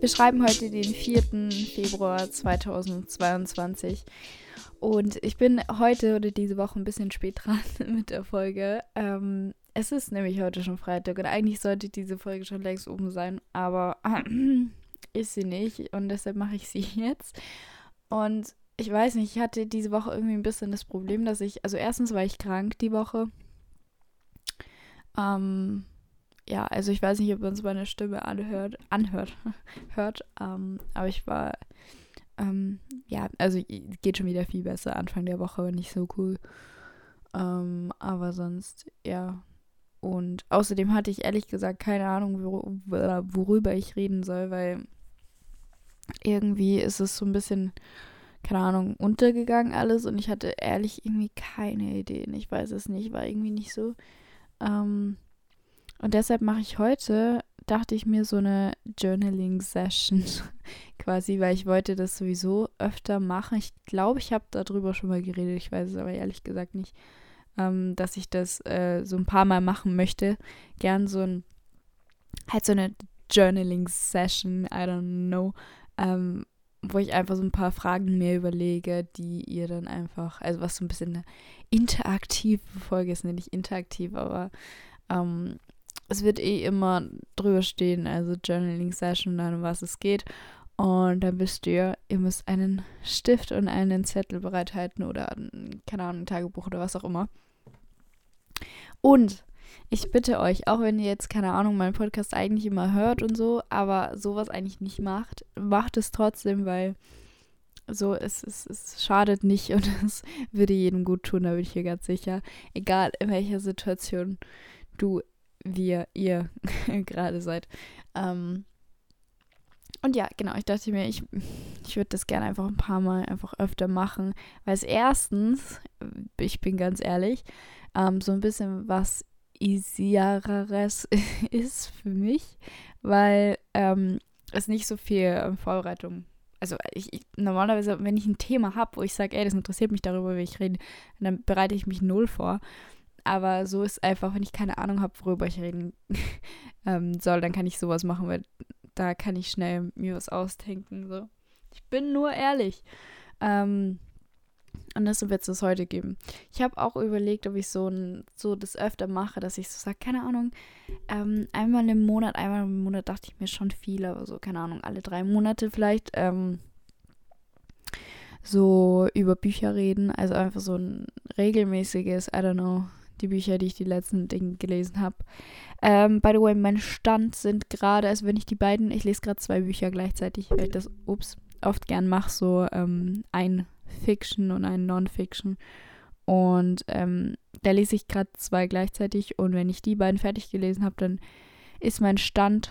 Wir schreiben heute den 4. Februar 2022 und ich bin heute oder diese Woche ein bisschen spät dran mit der Folge. Ähm, es ist nämlich heute schon Freitag und eigentlich sollte diese Folge schon längst oben sein, aber äh, ist sie nicht und deshalb mache ich sie jetzt. Und ich weiß nicht, ich hatte diese Woche irgendwie ein bisschen das Problem, dass ich, also erstens war ich krank die Woche. Ähm, ja, also ich weiß nicht, ob man es meine Stimme anhört, anhört, hört, ähm, aber ich war, ähm, ja, also geht schon wieder viel besser. Anfang der Woche war nicht so cool. Ähm, aber sonst, ja. Und außerdem hatte ich ehrlich gesagt keine Ahnung, wor worüber ich reden soll, weil irgendwie ist es so ein bisschen keine Ahnung, untergegangen alles und ich hatte ehrlich irgendwie keine Ideen. Ich weiß es nicht, war irgendwie nicht so. Ähm, und deshalb mache ich heute, dachte ich mir, so eine Journaling-Session quasi, weil ich wollte das sowieso öfter machen. Ich glaube, ich habe darüber schon mal geredet, ich weiß es aber ehrlich gesagt nicht, ähm, dass ich das äh, so ein paar Mal machen möchte. Gern so ein, halt so eine Journaling-Session, I don't know. Ähm, wo ich einfach so ein paar Fragen mir überlege, die ihr dann einfach, also was so ein bisschen eine interaktive Folge ist, nicht interaktiv, aber ähm, es wird eh immer drüber stehen, also Journaling Session, dann um was es geht. Und dann wisst ihr, ihr müsst einen Stift und einen Zettel bereithalten oder, keine Ahnung, ein Tagebuch oder was auch immer. Und ich bitte euch, auch wenn ihr jetzt, keine Ahnung, meinen Podcast eigentlich immer hört und so, aber sowas eigentlich nicht macht, macht es trotzdem, weil so, es, es, es schadet nicht und es würde jedem gut tun, da bin ich mir ganz sicher. Egal in welcher Situation du, wir, ihr gerade seid. Ähm, und ja, genau, ich dachte mir, ich, ich würde das gerne einfach ein paar Mal einfach öfter machen, weil es erstens, ich bin ganz ehrlich, ähm, so ein bisschen was easiereres ist für mich, weil ähm, es nicht so viel ähm, Vorbereitung also ich, ich, normalerweise, wenn ich ein Thema habe, wo ich sage, ey, das interessiert mich darüber, wie ich rede, dann bereite ich mich null vor. Aber so ist einfach, wenn ich keine Ahnung habe, worüber ich reden ähm, soll, dann kann ich sowas machen, weil da kann ich schnell mir was ausdenken. So. Ich bin nur ehrlich. Ähm, und das wird es heute geben. Ich habe auch überlegt, ob ich so, ein, so das öfter mache, dass ich so sage, keine Ahnung, ähm, einmal im Monat, einmal im Monat dachte ich mir schon viel, aber so, keine Ahnung, alle drei Monate vielleicht ähm, so über Bücher reden. Also einfach so ein regelmäßiges, I don't know, die Bücher, die ich die letzten Dinge gelesen habe. Ähm, by the way, mein Stand sind gerade, also wenn ich die beiden, ich lese gerade zwei Bücher gleichzeitig, weil ich das, ups, oft gern mache, so ähm, ein Fiction und einen Non-Fiction. Und ähm, da lese ich gerade zwei gleichzeitig. Und wenn ich die beiden fertig gelesen habe, dann ist mein Stand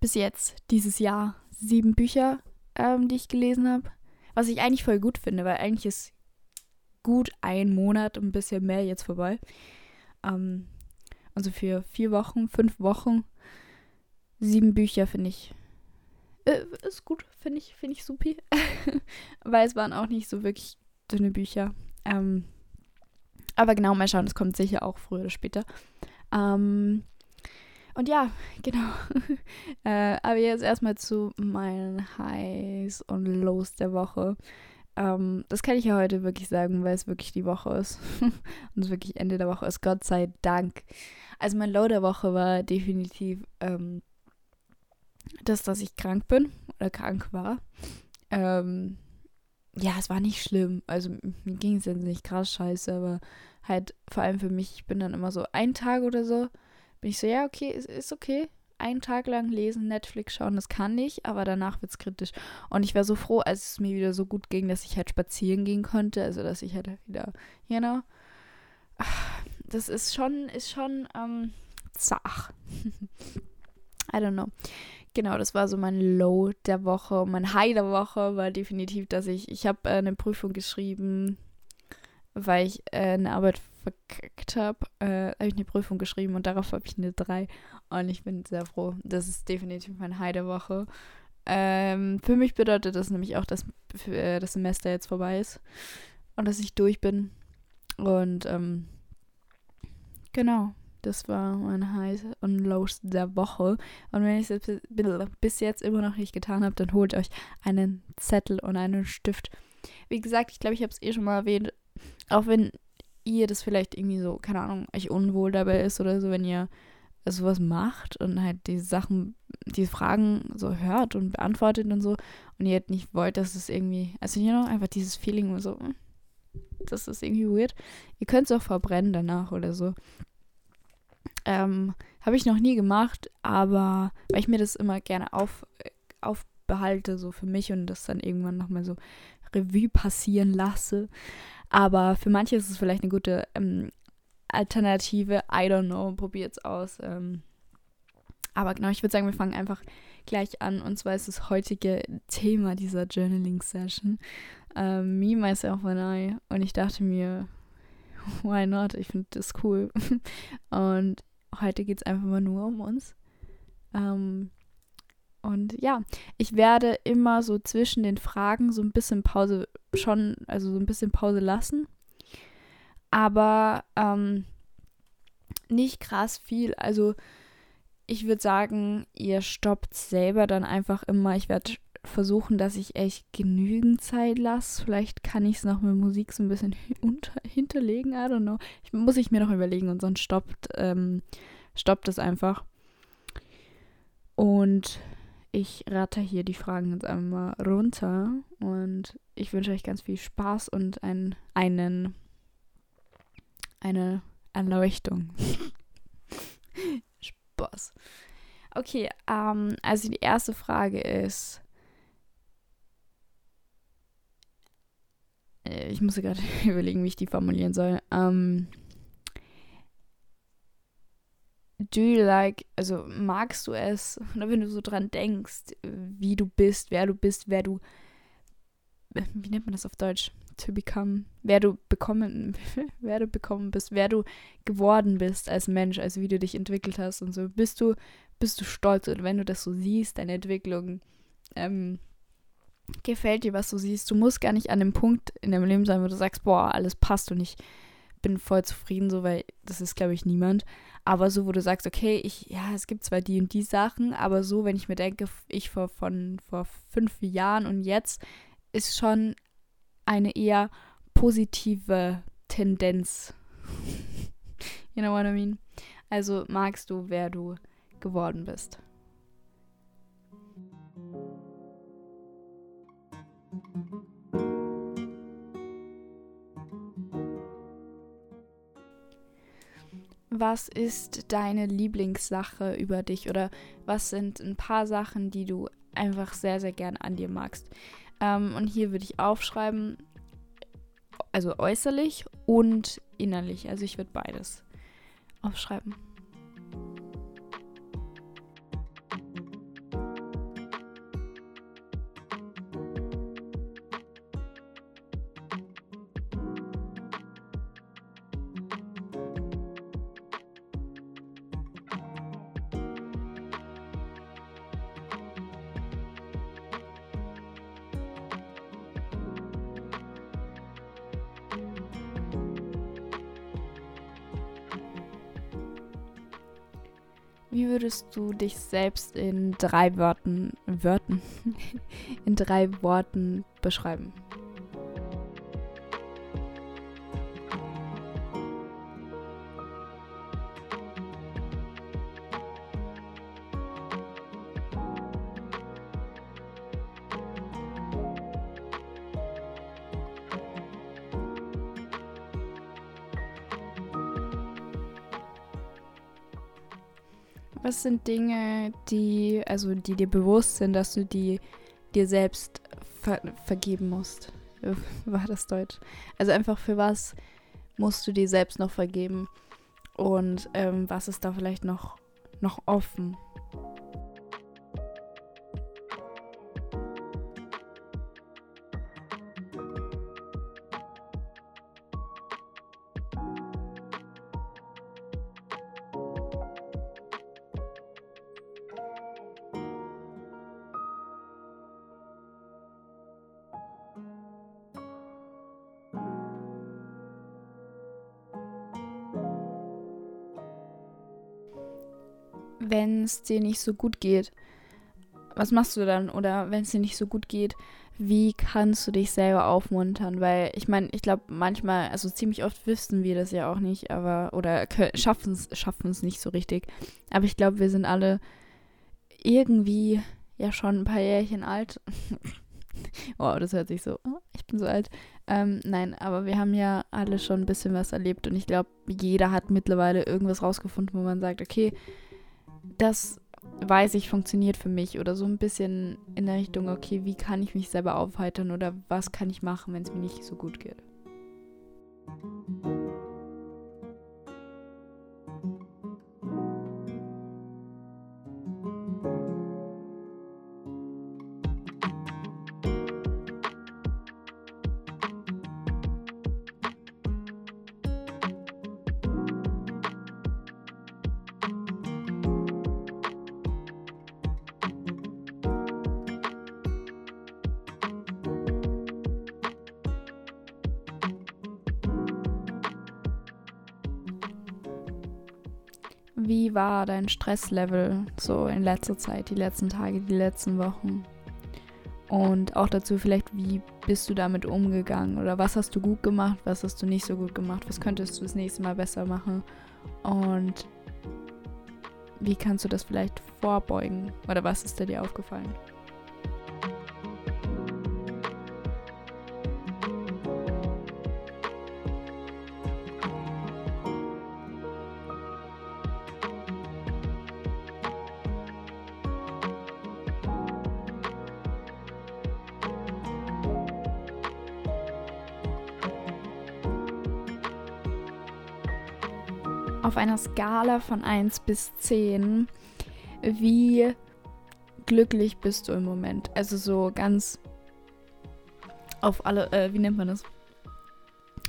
bis jetzt dieses Jahr sieben Bücher, ähm, die ich gelesen habe. Was ich eigentlich voll gut finde, weil eigentlich ist gut ein Monat und ein bisschen mehr jetzt vorbei. Ähm, also für vier Wochen, fünf Wochen, sieben Bücher finde ich äh, ist gut, finde ich, finde ich supi. Weil es waren auch nicht so wirklich dünne Bücher. Ähm, aber genau, mal schauen, es kommt sicher auch früher oder später. Ähm, und ja, genau. äh, aber jetzt erstmal zu meinen Highs und Lows der Woche. Ähm, das kann ich ja heute wirklich sagen, weil es wirklich die Woche ist. und es wirklich Ende der Woche ist, Gott sei Dank. Also mein Low der Woche war definitiv ähm, das, dass ich krank bin oder krank war. Ähm, ja, es war nicht schlimm. Also mir ging es jetzt nicht krass scheiße, aber halt vor allem für mich, ich bin dann immer so ein Tag oder so, bin ich so, ja, okay, ist, ist okay. Einen Tag lang lesen, Netflix schauen, das kann ich, aber danach wird es kritisch. Und ich war so froh, als es mir wieder so gut ging, dass ich halt spazieren gehen konnte. Also dass ich halt wieder, you know. Das ist schon, ist schon ähm, zach. I don't know. Genau, das war so mein Low der Woche. Mein High der Woche war definitiv, dass ich, ich habe äh, eine Prüfung geschrieben, weil ich äh, eine Arbeit verkackt habe. Äh, habe ich eine Prüfung geschrieben und darauf habe ich eine 3. Und ich bin sehr froh. Das ist definitiv mein High der Woche. Ähm, für mich bedeutet das nämlich auch, dass äh, das Semester jetzt vorbei ist und dass ich durch bin. Und ähm, genau, Das war mein Highs und Lows der Woche. Und wenn ich es bis jetzt immer noch nicht getan habe, dann holt euch einen Zettel und einen Stift. Wie gesagt, ich glaube, ich habe es eh schon mal erwähnt. Auch wenn ihr das vielleicht irgendwie so, keine Ahnung, euch unwohl dabei ist oder so, wenn ihr sowas macht und halt diese Sachen, diese Fragen so hört und beantwortet und so und ihr halt nicht wollt, dass es irgendwie, also you know, einfach dieses Feeling so, hm, das ist irgendwie weird. Ihr könnt es auch verbrennen danach oder so. Ähm, habe ich noch nie gemacht, aber weil ich mir das immer gerne auf, aufbehalte, so für mich und das dann irgendwann nochmal so Revue passieren lasse. Aber für manche ist es vielleicht eine gute ähm, Alternative. I don't know. Probiert's aus. Ähm. Aber genau, ich würde sagen, wir fangen einfach gleich an. Und zwar ist das heutige Thema dieser Journaling-Session ähm, Me, Myself and I. Und ich dachte mir, why not? Ich finde das cool. und heute geht es einfach mal nur um uns. Ähm, und ja, ich werde immer so zwischen den Fragen so ein bisschen Pause schon, also so ein bisschen Pause lassen. Aber ähm, nicht krass viel. Also ich würde sagen, ihr stoppt selber dann einfach immer. Ich werde versuchen, dass ich echt genügend Zeit lasse. Vielleicht kann ich es noch mit Musik so ein bisschen unter, hinterlegen. I don't know. Ich, muss ich mir noch überlegen und sonst stoppt, ähm, stoppt es einfach. Und ich rate hier die Fragen jetzt einmal runter und ich wünsche euch ganz viel Spaß und ein, einen, eine Erleuchtung. Spaß. Okay, ähm, also die erste Frage ist, äh, ich muss gerade überlegen, wie ich die formulieren soll. Ähm, do you like, also magst du es, oder wenn du so dran denkst, wie du bist, wer du bist, wer du, wie nennt man das auf Deutsch? To become, wer du bekommen, wer du bekommen bist, wer du geworden bist als Mensch, also wie du dich entwickelt hast und so. Bist du, bist du stolz oder wenn du das so siehst, deine Entwicklung, ähm, gefällt dir, was du siehst. Du musst gar nicht an dem Punkt in deinem Leben sein, wo du sagst, boah, alles passt und ich bin voll zufrieden, so, weil das ist, glaube ich, niemand. Aber so, wo du sagst, okay, ich, ja, es gibt zwar die und die Sachen, aber so, wenn ich mir denke, ich vor, von vor fünf Jahren und jetzt, ist schon eine eher positive Tendenz. you know what I mean? Also magst du, wer du geworden bist. Was ist deine Lieblingssache über dich oder was sind ein paar Sachen, die du einfach sehr, sehr gern an dir magst. Ähm, und hier würde ich aufschreiben, also äußerlich und innerlich. Also ich würde beides aufschreiben. Wie würdest du dich selbst in drei Worten, Wörtern, in drei Worten beschreiben? Was sind Dinge, die, also die dir bewusst sind, dass du die dir selbst ver vergeben musst? War das Deutsch? Also einfach für was musst du dir selbst noch vergeben? Und ähm, was ist da vielleicht noch, noch offen? Wenn es dir nicht so gut geht, was machst du dann? Oder wenn es dir nicht so gut geht, wie kannst du dich selber aufmuntern? Weil ich meine, ich glaube manchmal, also ziemlich oft wissen wir das ja auch nicht, aber oder schaffen es schaffen nicht so richtig. Aber ich glaube, wir sind alle irgendwie ja schon ein paar Jährchen alt. oh, das hört sich so, oh, ich bin so alt. Ähm, nein, aber wir haben ja alle schon ein bisschen was erlebt und ich glaube, jeder hat mittlerweile irgendwas rausgefunden, wo man sagt, okay, das weiß ich, funktioniert für mich oder so ein bisschen in der Richtung, okay, wie kann ich mich selber aufheitern oder was kann ich machen, wenn es mir nicht so gut geht. Wie war dein Stresslevel so in letzter Zeit, die letzten Tage, die letzten Wochen? Und auch dazu vielleicht, wie bist du damit umgegangen? Oder was hast du gut gemacht, was hast du nicht so gut gemacht? Was könntest du das nächste Mal besser machen? Und wie kannst du das vielleicht vorbeugen? Oder was ist dir aufgefallen? Auf einer Skala von 1 bis 10, wie glücklich bist du im Moment? Also so ganz auf alle, äh, wie nennt man das?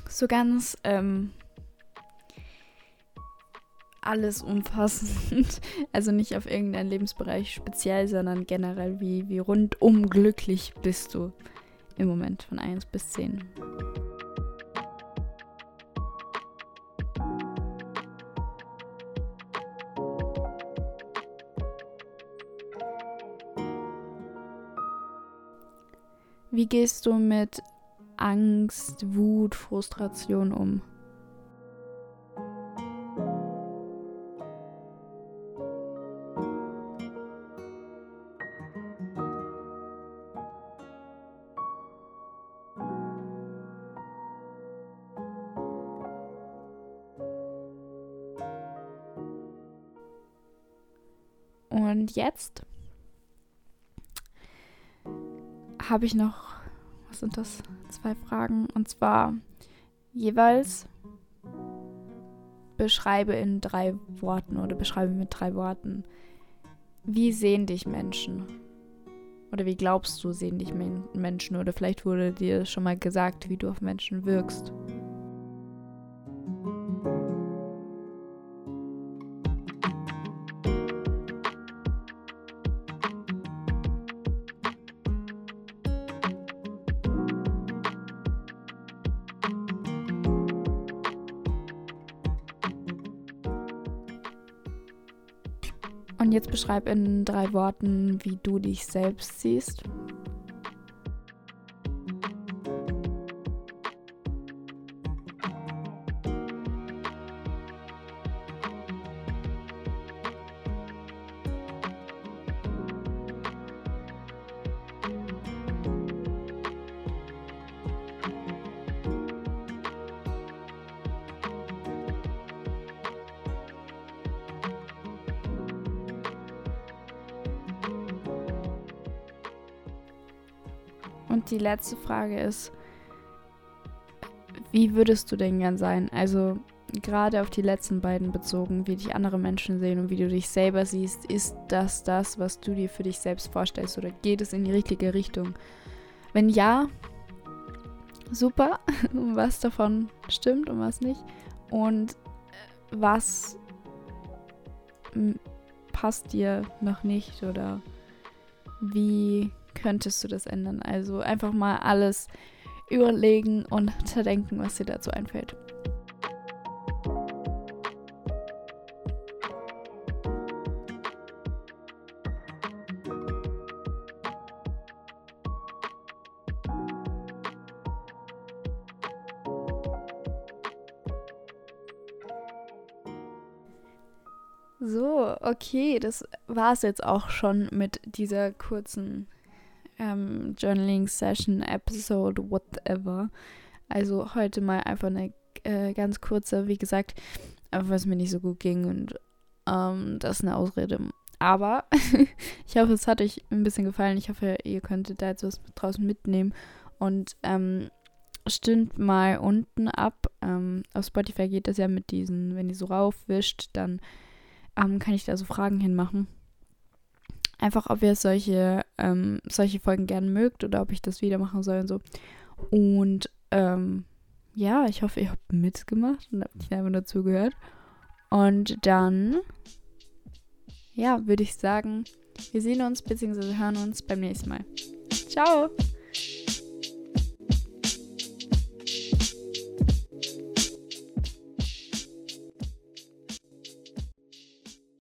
So ganz ähm, alles umfassend. Also nicht auf irgendeinen Lebensbereich speziell, sondern generell, wie, wie rundum glücklich bist du im Moment von 1 bis 10. Wie gehst du mit Angst, Wut, Frustration um? Und jetzt habe ich noch, was sind das? Zwei Fragen. Und zwar jeweils beschreibe in drei Worten oder beschreibe mit drei Worten, wie sehen dich Menschen? Oder wie glaubst du, sehen dich Menschen? Oder vielleicht wurde dir schon mal gesagt, wie du auf Menschen wirkst. Und jetzt beschreib in drei Worten, wie du dich selbst siehst. Und die letzte Frage ist, wie würdest du denn gern sein? Also gerade auf die letzten beiden bezogen, wie dich andere Menschen sehen und wie du dich selber siehst, ist das das, was du dir für dich selbst vorstellst oder geht es in die richtige Richtung? Wenn ja, super, was davon stimmt und was nicht und was passt dir noch nicht oder wie könntest du das ändern. Also einfach mal alles überlegen und zerdenken, was dir dazu einfällt. So, okay, das war es jetzt auch schon mit dieser kurzen ähm, Journaling-Session, Episode, whatever. Also heute mal einfach eine äh, ganz kurze, wie gesagt, einfach weil es mir nicht so gut ging und ähm, das ist eine Ausrede. Aber ich hoffe, es hat euch ein bisschen gefallen. Ich hoffe, ihr könntet da jetzt was draußen mitnehmen und ähm, stimmt mal unten ab. Ähm, auf Spotify geht das ja mit diesen, wenn ihr so raufwischt, dann ähm, kann ich da so Fragen hinmachen. Einfach, ob ihr solche, ähm, solche Folgen gerne mögt oder ob ich das wieder machen soll und so. Und ähm, ja, ich hoffe, ihr habt mitgemacht und habt nicht einfach nur zugehört. Und dann, ja, würde ich sagen, wir sehen uns bzw. hören uns beim nächsten Mal. Ciao!